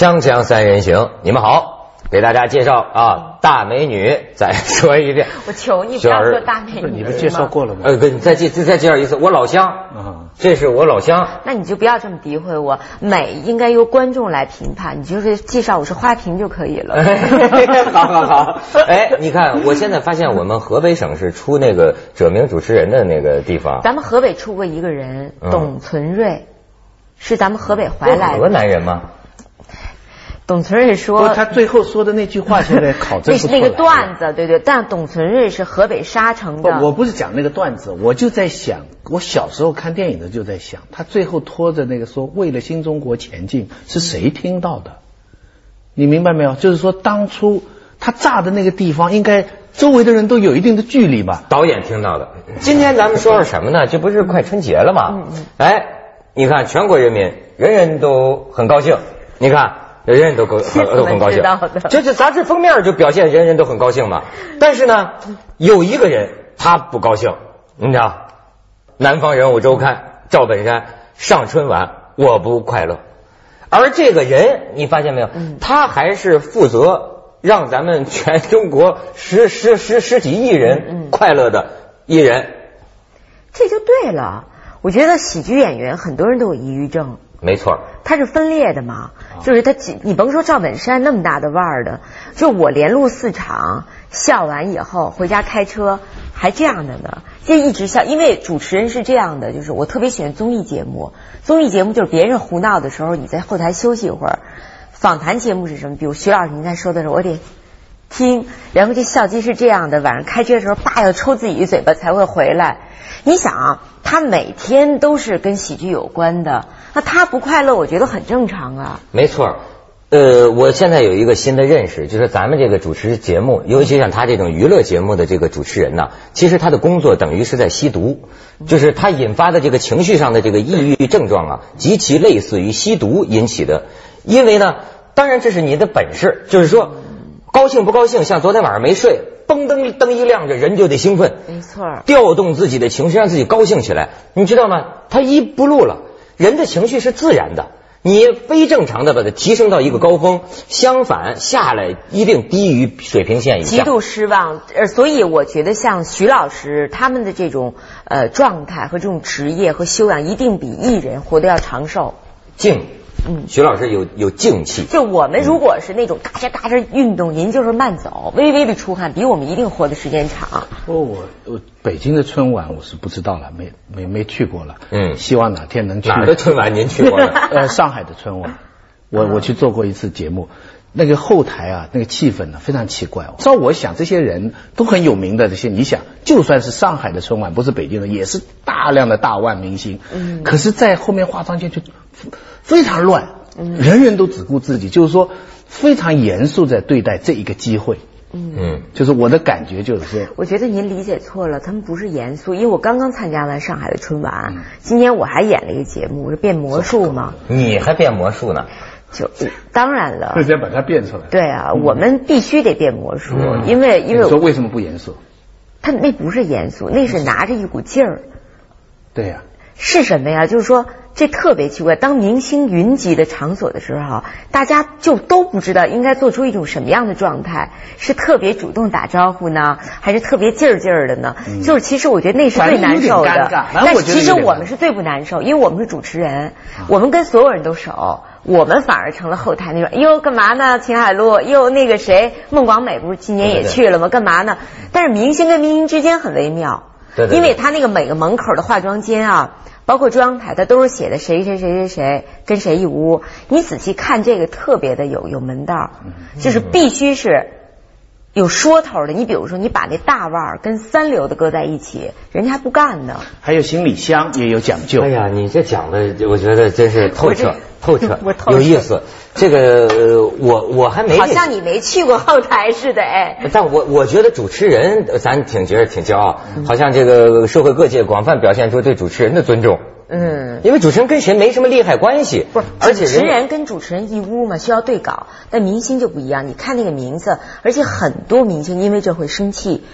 锵锵三人行，你们好，给大家介绍啊，大美女，再说一遍。我求你不要说大美女，你不介绍过了吗？呃，你再介再介绍一次，我老乡，这是我老乡。那你就不要这么诋毁我，美应该由观众来评判，你就是介绍我是花瓶就可以了。好好好，哎，你看，我现在发现我们河北省是出那个者名主持人的那个地方。咱们河北出过一个人，董存瑞，是咱们河北怀来的。河南人吗？董存瑞说，他最后说的那句话现在 考证那是那个段子，对对。但董存瑞是河北沙城的。我不是讲那个段子，我就在想，我小时候看电影的就在想，他最后拖着那个说为了新中国前进，是谁听到的？你明白没有？就是说当初他炸的那个地方，应该周围的人都有一定的距离吧？导演听到的。今天咱们说说什么呢？这不是快春节了吗？哎，你看全国人民人人都很高兴，你看。人人都很 都很高兴，就是杂志封面就表现人人都很高兴嘛。但是呢，有一个人他不高兴，你知道，《南方人物周刊》赵本山上春晚我不快乐，而这个人你发现没有，他还是负责让咱们全中国十十十十几亿人快乐的艺人，这就对了。我觉得喜剧演员很多人都有抑郁症。没错，他是分裂的嘛，就是他，你甭说赵本山那么大的腕儿的，就我连录四场，笑完以后回家开车还这样的呢，就一直笑，因为主持人是这样的，就是我特别喜欢综艺节目，综艺节目就是别人胡闹的时候，你在后台休息一会儿，访谈节目是什么？比如徐老师您在说的时候，我得听，然后这笑肌是这样的，晚上开车的时候，叭要抽自己一嘴巴才会回来。你想啊，他每天都是跟喜剧有关的，那他不快乐，我觉得很正常啊。没错，呃，我现在有一个新的认识，就是咱们这个主持节目，尤其像他这种娱乐节目的这个主持人呢，其实他的工作等于是在吸毒，就是他引发的这个情绪上的这个抑郁症状啊，极其类似于吸毒引起的。因为呢，当然这是你的本事，就是说高兴不高兴，像昨天晚上没睡。嘣灯灯一亮，着人就得兴奋，没错，调动自己的情绪，让自己高兴起来。你知道吗？他一不录了，人的情绪是自然的，你非正常的把它提升到一个高峰，相反下来一定低于水平线以下，极度失望。呃，所以我觉得像徐老师他们的这种呃状态和这种职业和修养，一定比艺人活得要长寿。静。嗯，徐老师有有静气。就我们如果是那种嘎吱嘎吱运动，您就是慢走，微微的出汗，比我们一定活的时间长。哦，我我北京的春晚我是不知道了，没没没去过了。嗯，希望哪天能去。哪的春晚您去过了？呃，上海的春晚，我我去做过一次节目，那个后台啊，那个气氛呢非常奇怪。照我想，这些人都很有名的这些，你想，就算是上海的春晚，不是北京的，也是大量的大腕明星。嗯，可是，在后面化妆间就。非常乱，人人都只顾自己，就是说非常严肃在对待这一个机会。嗯，就是我的感觉就是说，我觉得您理解错了，他们不是严肃，因为我刚刚参加完上海的春晚，今年我还演了一个节目，是变魔术嘛。你还变魔术呢？就当然了，就先把它变出来。对啊，我们必须得变魔术，因为因为说为什么不严肃？他那不是严肃，那是拿着一股劲儿。对呀。是什么呀？就是说。这特别奇怪，当明星云集的场所的时候，大家就都不知道应该做出一种什么样的状态，是特别主动打招呼呢，还是特别劲儿劲儿的呢？就是其实我觉得那是最难受的。但其实我们是最不难受，因为我们是主持人，我们跟所有人都熟，我们反而成了后台那种。哟，干嘛呢？秦海璐，哟，那个谁，孟广美不是今年也去了吗？干嘛呢？但是明星跟明星之间很微妙，对因为他那个每个门口的化妆间啊。包括中央台，它都是写的谁谁谁谁谁跟谁一屋。你仔细看这个，特别的有有门道，就是必须是有说头的。你比如说，你把那大腕儿跟三流的搁在一起，人家还不干呢。还有行李箱也有讲究。哎呀，你这讲的，我觉得真是透彻透彻，有意思。这个我我还没好像你没去过后台似的哎，但我我觉得主持人咱挺觉得挺骄傲，好像这个社会各界广泛表现出对主持人的尊重。嗯，因为主持人跟谁没什么利害关系，不是？而且主持人跟主持人一屋嘛，需要对稿。但明星就不一样，你看那个名字，而且很多明星因为这会生气。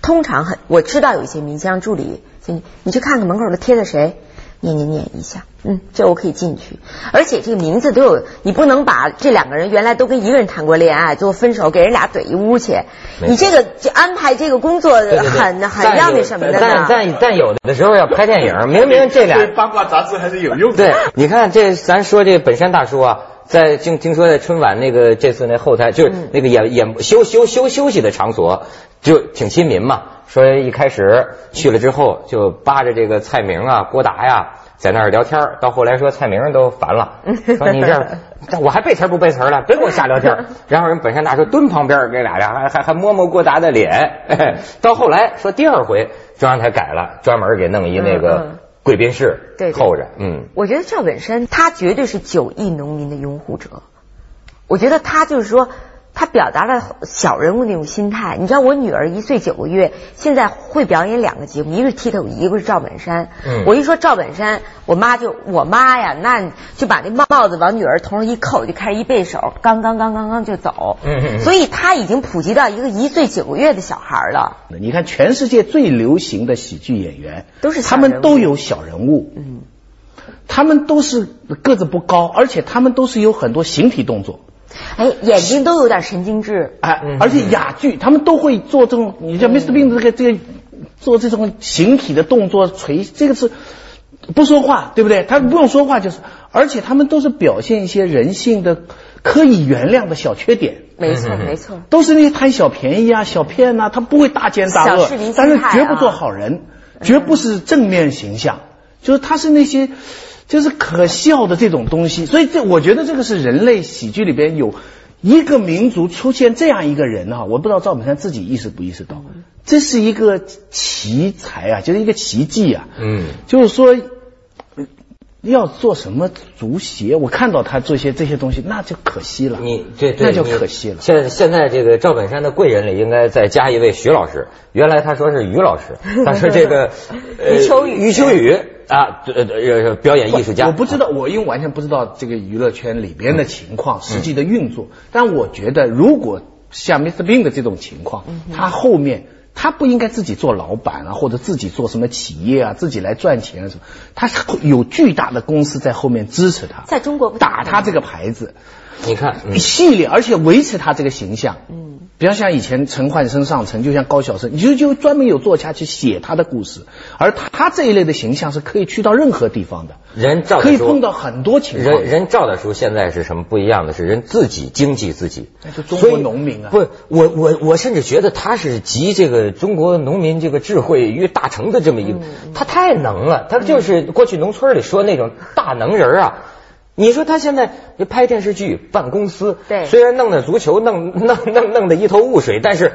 通常很我知道有一些明星助理，你你去看看门口都贴的谁。念念念一下，嗯，这我可以进去。而且这个名字都有，你不能把这两个人原来都跟一个人谈过恋爱，最后分手给人俩怼一屋去。你这个就安排这个工作很很要那什么的。但但但有的时候要拍电影，明明这俩 八卦杂志还是有用。对，你看这咱说这本山大叔啊。在听听说在春晚那个这次那后台就是那个演演休休休休息的场所，就挺亲民嘛。说一开始去了之后，就扒着这个蔡明啊、郭达呀在那儿聊天到后来说蔡明都烦了，说你这我还背词不背词了，别给我瞎聊天然后人本山大叔蹲旁边，给俩人还还还摸摸郭达的脸。到后来说第二回中央台改了，专门给弄一那个。贵宾室候着，嗯，我觉得赵本山他绝对是九亿农民的拥护者，我觉得他就是说。他表达了小人物那种心态。你知道我女儿一岁九个月，现在会表演两个节目，一个是 Tito，一个是赵本山。嗯。我一说赵本山，我妈就我妈呀，那就把那帽子往女儿头上一扣，就开始一背手，刚刚刚刚刚就走。嗯所以他已经普及到一个一岁九个月的小孩了。你看，全世界最流行的喜剧演员都是他们都有小人物。嗯。他们都是个子不高，而且他们都是有很多形体动作。哎，眼睛都有点神经质，哎，而且哑剧，他们都会做这种，你像 Mr. Bean 这个这个做这种形体的动作垂，这个是不说话，对不对？他不用说话就是，而且他们都是表现一些人性的可以原谅的小缺点，没错没错，都是那些贪小便宜啊、小骗呐，他不会大奸大恶，但是绝不做好人，绝不是正面形象，就是他是那些。就是可笑的这种东西，所以这我觉得这个是人类喜剧里边有一个民族出现这样一个人哈，我不知道赵本山自己意识不意识到，这是一个奇才啊，就是一个奇迹啊。嗯，就是说要做什么足协，我看到他做些这些东西，那就可惜了。你这那就可惜了。现现在这个赵本山的贵人里应该再加一位徐老师，原来他说是于老师，他说这个余秋雨，余秋雨。啊，呃呃，表演艺术家，我不知道，我因为完全不知道这个娱乐圈里边的情况，实际的运作。但我觉得，如果像 Mr. Bean 的这种情况，他后面他不应该自己做老板啊，或者自己做什么企业啊，自己来赚钱啊什么，他是有巨大的公司在后面支持他，在中国打他这个牌子。你看，系列，而且维持他这个形象。嗯，比方像以前陈焕生上层，就像高晓生，你就就专门有作家去写他的故事，而他这一类的形象是可以去到任何地方的。人照可以碰到很多情况。人人赵大叔现在是什么不一样的？是人自己经济自己。那就中国农民啊。不，我我我甚至觉得他是集这个中国农民这个智慧于大成的这么一个，他太能了，他就是过去农村里说那种大能人啊。你说他现在拍电视剧、办公司，对，虽然弄的足球弄 弄弄弄得一头雾水，但是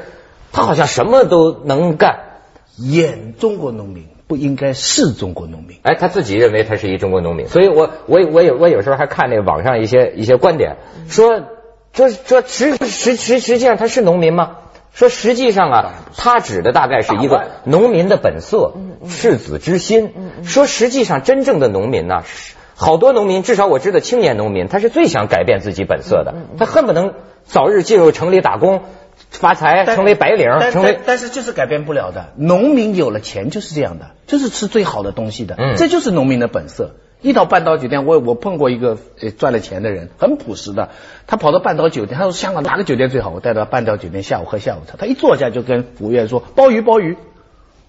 他好像什么都能干。演中国农民不应该是中国农民，哎，他自己认为他是一中国农民，所以我我我有我有时候还看那网上一些一些观点，说说说实实实实际上他是农民吗？说实际上啊，他指的大概是一个农民的本色，赤子之心。说实际上真正的农民呢是。好多农民，至少我知道青年农民，他是最想改变自己本色的，他恨不能早日进入城里打工发财，成为白领，成为。但是就是改变不了的。农民有了钱就是这样的，就是吃最好的东西的，这就是农民的本色。一到半岛酒店，我我碰过一个呃赚了钱的人，很朴实的，他跑到半岛酒店，他说香港哪个酒店最好，我带到半岛酒店下午喝下午茶，他一坐下就跟服务员说鲍鱼鲍鱼。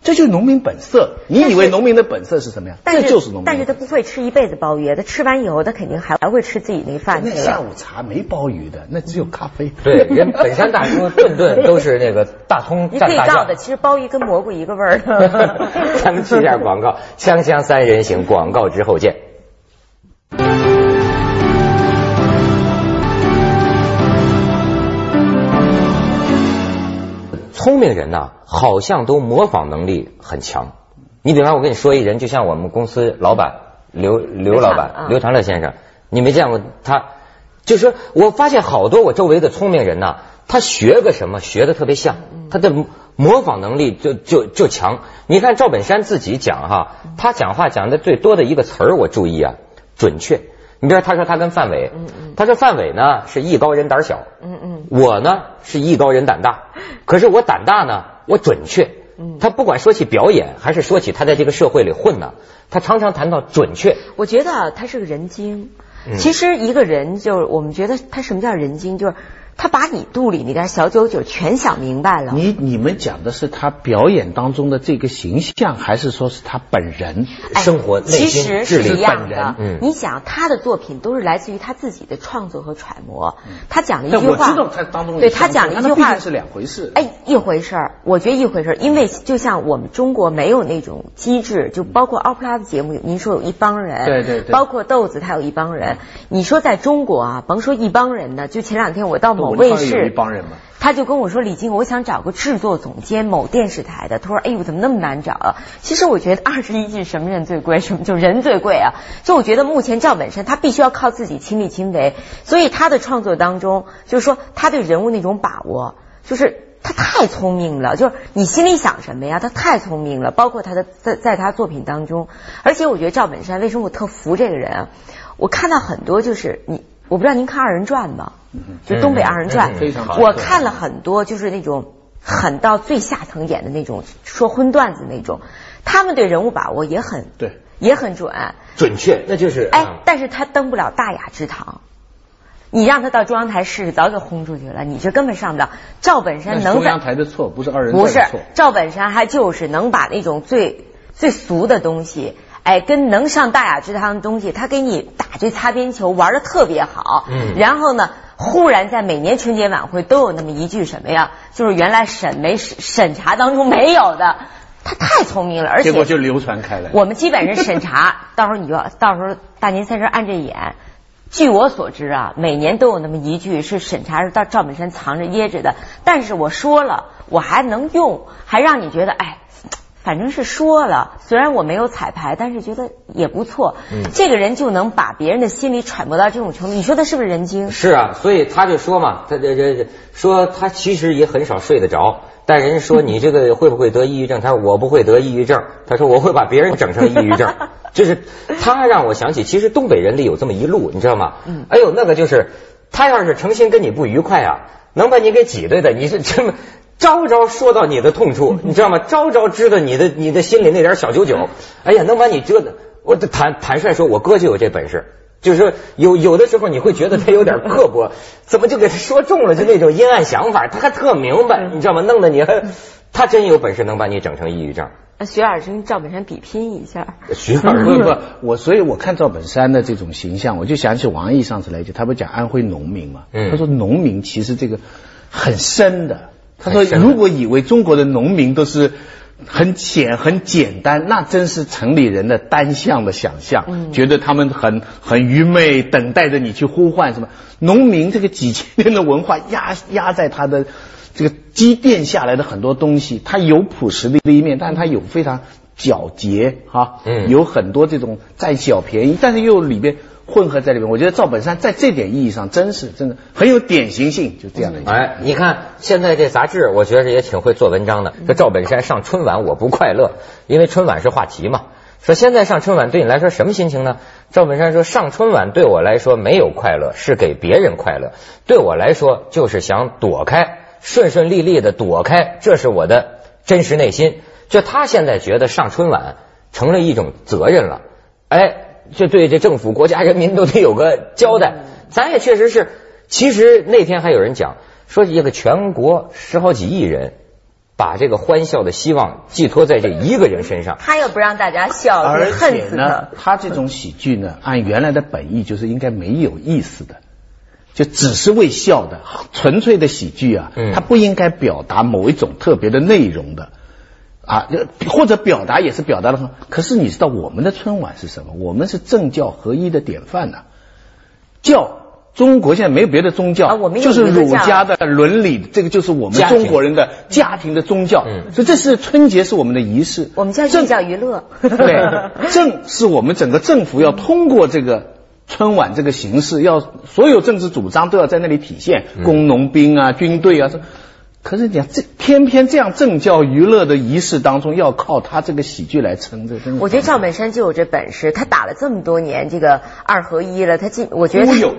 这就是农民本色。你以为农民的本色是什么呀？这就是农民。但是他不会吃一辈子鲍鱼，他吃完以后，他肯定还还会吃自己那饭。那下午茶没鲍鱼的，那只有咖啡。对，人本山大叔顿顿都是那个大葱 蘸大你可以告的，其实鲍鱼跟蘑菇一个味儿。咱们去一下广告，锵锵三人行，广告之后见。聪明人呐，好像都模仿能力很强。你比方我跟你说一人，就像我们公司老板刘刘老板刘长乐先生，你没见过他？就是我发现好多我周围的聪明人呐，他学个什么学的特别像，他的模仿能力就就就强。你看赵本山自己讲哈，他讲话讲的最多的一个词儿，我注意啊，准确。你比如他说他跟范伟，他说范伟呢是艺高人胆小，我呢是艺高人胆大，可是我胆大呢，我准确。他不管说起表演，还是说起他在这个社会里混呢，他常常谈到准确。我觉得他是个人精。其实一个人就是我们觉得他什么叫人精，就是。他把你肚里那点小九九全想明白了。你你们讲的是他表演当中的这个形象，还是说是他本人生活内心是一样的？嗯，你想他的作品都是来自于他自己的创作和揣摩。他讲了一句话，我知道他当中对他讲了一句话是两回事。哎，一回事儿，我觉得一回事儿，因为就像我们中国没有那种机制，就包括奥普拉的节目，您说有一帮人，对对对，包括豆子他有一帮人。你说在中国啊，甭说一帮人呢，就前两天我到某卫视。一帮人吗，他就跟我说：“李静，我想找个制作总监，某电视台的。”他说：“哎呦，怎么那么难找啊？”其实我觉得二十一季什么人最贵？什么就人最贵啊？就我觉得目前赵本山他必须要靠自己亲力亲为，所以他的创作当中，就是说他对人物那种把握，就是他太聪明了。就是你心里想什么呀？他太聪明了。包括他的在在他作品当中，而且我觉得赵本山为什么我特服这个人啊？我看到很多就是你。我不知道您看二人转吗？就东北二人转，我看了很多，就是那种很到最下层演的那种说荤段子那种，他们对人物把握也很对，也很准，准确，那就是哎，但是他登不了大雅之堂，你让他到中央台试试，早给轰出去了，你这根本上不了。赵本山能中央台的错，不是二人转不是赵本山，还就是能把那种最最俗的东西。哎，跟能上大雅之堂的东西，他给你打这擦边球，玩的特别好。嗯，然后呢，忽然在每年春节晚会都有那么一句什么呀？就是原来审没审审查当中没有的，他太聪明了，而且结果就流传开来。我们基本上审查，到时候你就到时候大年三十按这演。据我所知啊，每年都有那么一句是审查是到赵本山藏着掖着的，但是我说了，我还能用，还让你觉得哎。反正是说了，虽然我没有彩排，但是觉得也不错。嗯，这个人就能把别人的心理揣摩到这种程度，你说他是不是人精？是啊，所以他就说嘛，他这这说他其实也很少睡得着，但人说你这个会不会得抑郁症？他说我不会得抑郁症，他说我会把别人整成抑郁症。就是他让我想起，其实东北人里有这么一路，你知道吗？嗯，哎呦，那个就是他要是诚心跟你不愉快啊，能把你给挤兑的，你是这么。招招说到你的痛处，你知道吗？招招知道你的你的心里那点小九九，哎呀，能把你折腾。我坦坦率说，我哥就有这本事，就是说有有的时候你会觉得他有点刻薄，怎么就给他说中了？就那种阴暗想法，他还特明白，你知道吗？弄得你还他真有本事能把你整成抑郁症。徐老师跟赵本山比拼一下。徐老师 不不，我所以我看赵本山的这种形象，我就想起王毅上次来讲，他不讲安徽农民嘛？嗯，他说农民其实这个很深的。他说：“如果以为中国的农民都是很浅、很简单，那真是城里人的单向的想象，觉得他们很很愚昧，等待着你去呼唤什么。农民这个几千年的文化压压在他的这个积淀下来的很多东西，他有朴实的一面，但是他有非常皎洁哈，有很多这种占小便宜，但是又里边。”混合在里面，我觉得赵本山在这点意义上真是真的很有典型性，就这样的一。哎，你看现在这杂志，我觉得也挺会做文章的。这赵本山上春晚我不快乐，因为春晚是话题嘛。说现在上春晚对你来说什么心情呢？赵本山说上春晚对我来说没有快乐，是给别人快乐。对我来说就是想躲开，顺顺利利的躲开，这是我的真实内心。就他现在觉得上春晚成了一种责任了，哎。就对这政府、国家、人民都得有个交代。咱也确实是，其实那天还有人讲说，一个全国十好几亿人，把这个欢笑的希望寄托在这一个人身上。他又不让大家笑，而且呢，他这种喜剧呢，按原来的本意就是应该没有意思的，就只是为笑的，纯粹的喜剧啊，他不应该表达某一种特别的内容的。啊，或者表达也是表达的很，可是你知道我们的春晚是什么？我们是政教合一的典范呐。教中国现在没有别的宗教，就是儒家的伦理，这个就是我们中国人的家庭的宗教。所以这是春节是我们的仪式。我们叫政教娱乐。对，政是我们整个政府要通过这个春晚这个形式，要所有政治主张都要在那里体现，工农兵啊，军队啊。可是讲这偏偏这样政教娱乐的仪式当中，要靠他这个喜剧来撑，着真的。我觉得赵本山就有这本事，他打了这么多年这个二合一了，他进，我觉得忽悠，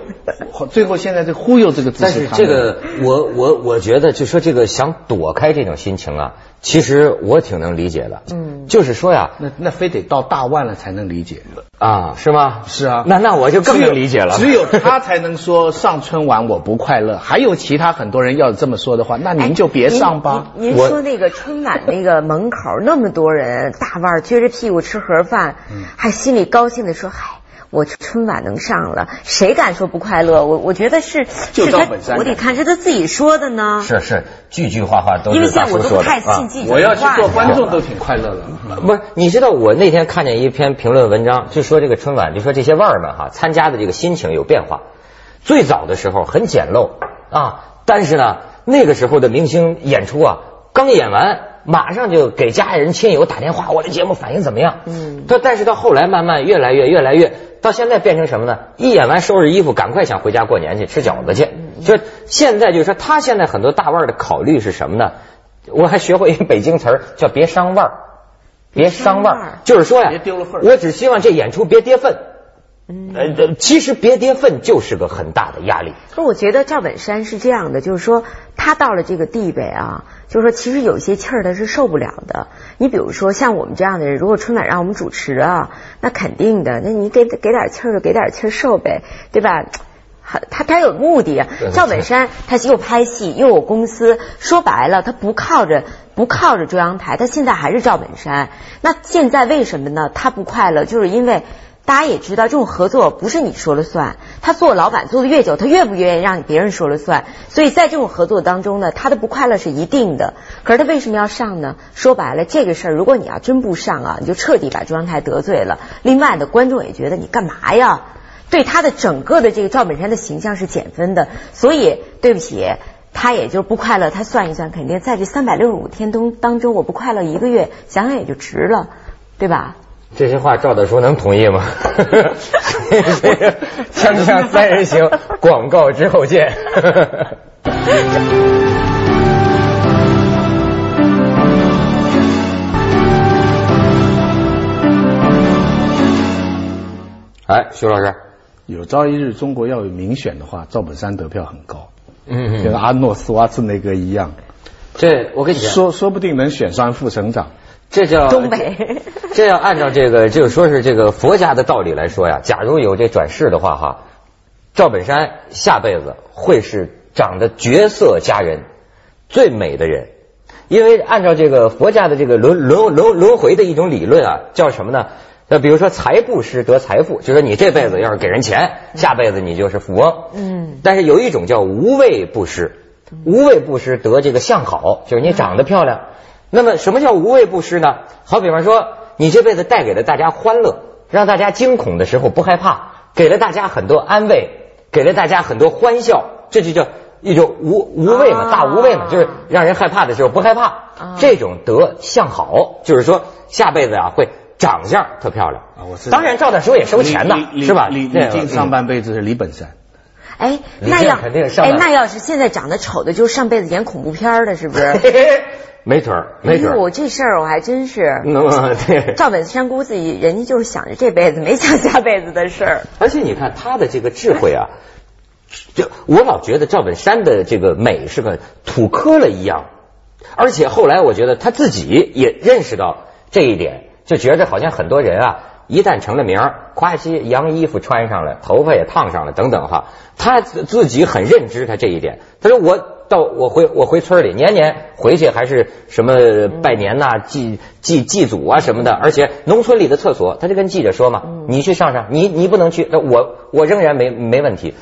最后现在这忽悠这个字，但是这个我我我觉得就说这个想躲开这种心情啊，其实我挺能理解的，嗯，就是说呀，那那非得到大腕了才能理解。啊，是吗？是啊，那那我就更能理解了，只有他才能说上春晚我不快乐，还有其他很多人要这么说的话，那您就别上吧。您说那个春晚那个门口那么多人，大腕撅着屁股吃盒饭，还心里高兴的说：“嗨，我春晚能上了，谁敢说不快乐？”我我觉得是，是他，我得看是他自己说的呢。是是，句句话话都是因为现在我都不太信记者我要去做观众都挺快乐的。不是，你知道我那天看见一篇评论文章，就说这个春晚，就说这些腕儿们哈参加的这个心情有变化。最早的时候很简陋啊，但是呢。那个时候的明星演出啊，刚演完，马上就给家人亲友打电话，我的节目反应怎么样？嗯，他但是到后来慢慢越来越越来越，到现在变成什么呢？一演完收拾衣服，赶快想回家过年去吃饺子去。就现在就是说，他现在很多大腕的考虑是什么呢？我还学会一个北京词儿，叫别伤腕儿，别伤腕儿，就是说呀，别丢了份我只希望这演出别跌份。呃，其实别跌份就是个很大的压力。可我觉得赵本山是这样的，就是说他到了这个地位啊，就是说其实有些气儿他是受不了的。你比如说像我们这样的人，如果春晚让我们主持啊，那肯定的，那你给给点气儿就给点气儿受呗，对吧？他他有目的啊。赵本山他又拍戏又有公司，说白了他不靠着不靠着中央台，他现在还是赵本山。那现在为什么呢？他不快乐，就是因为。大家也知道，这种合作不是你说了算。他做老板做的越久，他越不愿意让别人说了算。所以在这种合作当中呢，他的不快乐是一定的。可是他为什么要上呢？说白了，这个事儿如果你要真不上啊，你就彻底把中央台得罪了。另外的观众也觉得你干嘛呀？对他的整个的这个赵本山的形象是减分的。所以对不起，他也就不快乐。他算一算，肯定在这三百六十五天当当中，我不快乐一个月，想想也就值了，对吧？这些话赵大叔能同意吗？锵锵三人行，广告之后见。哎，徐老师，有朝一日中国要有民选的话，赵本山得票很高，嗯，跟阿诺斯瓦茨内阁一样。这我跟你说，说不定能选上副省长。这叫东北，这要按照这个，就说是这个佛家的道理来说呀。假如有这转世的话，哈，赵本山下辈子会是长得绝色佳人、最美的人，因为按照这个佛家的这个轮轮轮轮回的一种理论啊，叫什么呢？那比如说财布施得财富，就说你这辈子要是给人钱，下辈子你就是富翁。嗯。但是有一种叫无畏布施，无畏布施得这个相好，就是你长得漂亮。那么，什么叫无畏布施呢？好比方说，你这辈子带给了大家欢乐，让大家惊恐的时候不害怕，给了大家很多安慰，给了大家很多欢笑，这就叫一种无无畏嘛，大无畏嘛，就是让人害怕的时候不害怕。这种德相好，就是说下辈子啊会长相特漂亮。啊、我当然，赵大叔也收钱的，是吧？李李靖上半辈子是李本山。哎，那要哎那要是现在长得丑的，就是上辈子演恐怖片的，是不是？没准儿，没准儿。我这事儿我还真是。对。赵本山估计人家就是想着这辈子，没想下辈子的事儿。而且你看他的这个智慧啊，就我老觉得赵本山的这个美是个土坷了一样。而且后来我觉得他自己也认识到这一点，就觉得好像很多人啊，一旦成了名，夸西洋衣服穿上了，头发也烫上了，等等哈，他自己很认知他这一点。他说我。到我回我回村里，年年回去还是什么拜年呐、祭祭祭祖啊什么的。而且农村里的厕所，他就跟记者说嘛：“你去上上，你你不能去，我我仍然没没问题。”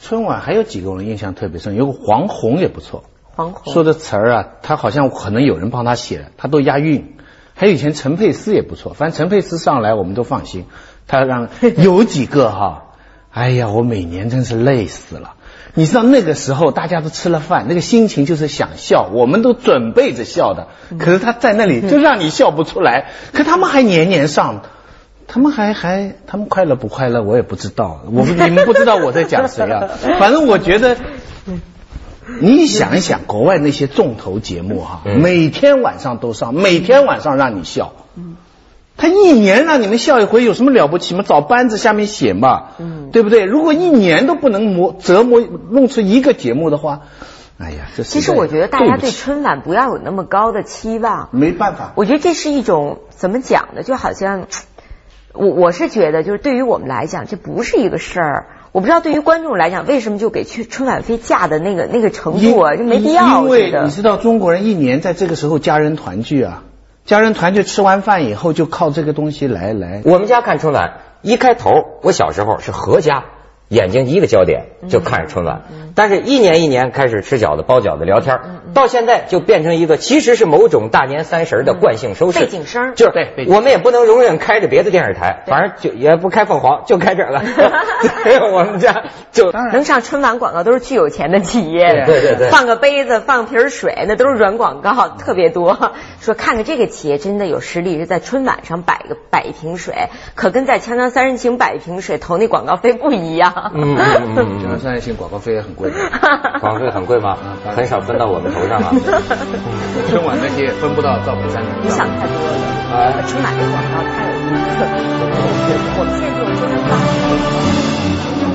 春晚还有几个我印象特别深，有个黄宏也不错，黄宏说的词儿啊，他好像可能有人帮他写，他都押韵。还有以前陈佩斯也不错，反正陈佩斯上来我们都放心。他让 有几个哈，哎呀，我每年真是累死了。你知道那个时候大家都吃了饭，那个心情就是想笑，我们都准备着笑的。可是他在那里就让你笑不出来，可他们还年年上，他们还还他们快乐不快乐我也不知道，我你们不知道我在讲谁啊？反正我觉得 你想一想，国外那些重头节目哈，每天晚上都上，每天晚上让你笑。他一年让你们笑一回有什么了不起吗？找班子下面写嘛，对不对？如果一年都不能磨折磨弄出一个节目的话，哎呀，这其实我觉得大家对春晚不要有那么高的期望。没办法，我觉得这是一种怎么讲呢？就好像我我是觉得，就是对于我们来讲，这不是一个事儿。我不知道对于观众来讲，为什么就给去春晚飞架的那个那个程度啊，就没必要。因为你知道中国人一年在这个时候家人团聚啊。家人团聚吃完饭以后，就靠这个东西来来。我们家看春晚，一开头，我小时候是合家。眼睛一个焦点就看着春晚，但是一年一年开始吃饺子、包饺子、聊天，到现在就变成一个其实是某种大年三十的惯性收视。背景声就是对，我们也不能容忍开着别的电视台，反正就也不开凤凰，就开这个。我们家就能上春晚广告都是巨有钱的企业，对对对，放个杯子、放瓶水，那都是软广告，特别多。说看看这个企业真的有实力，是在春晚上摆个摆一瓶水，可跟在《锵锵三人行》摆一瓶水投那广告费不一样。嗯，讲到商业性广告费也很贵，广告费很贵吗？很少分到我们头上啊。春晚那些分不到赵本山。你想太多了，春晚的广告太有意思。我们现在就真的。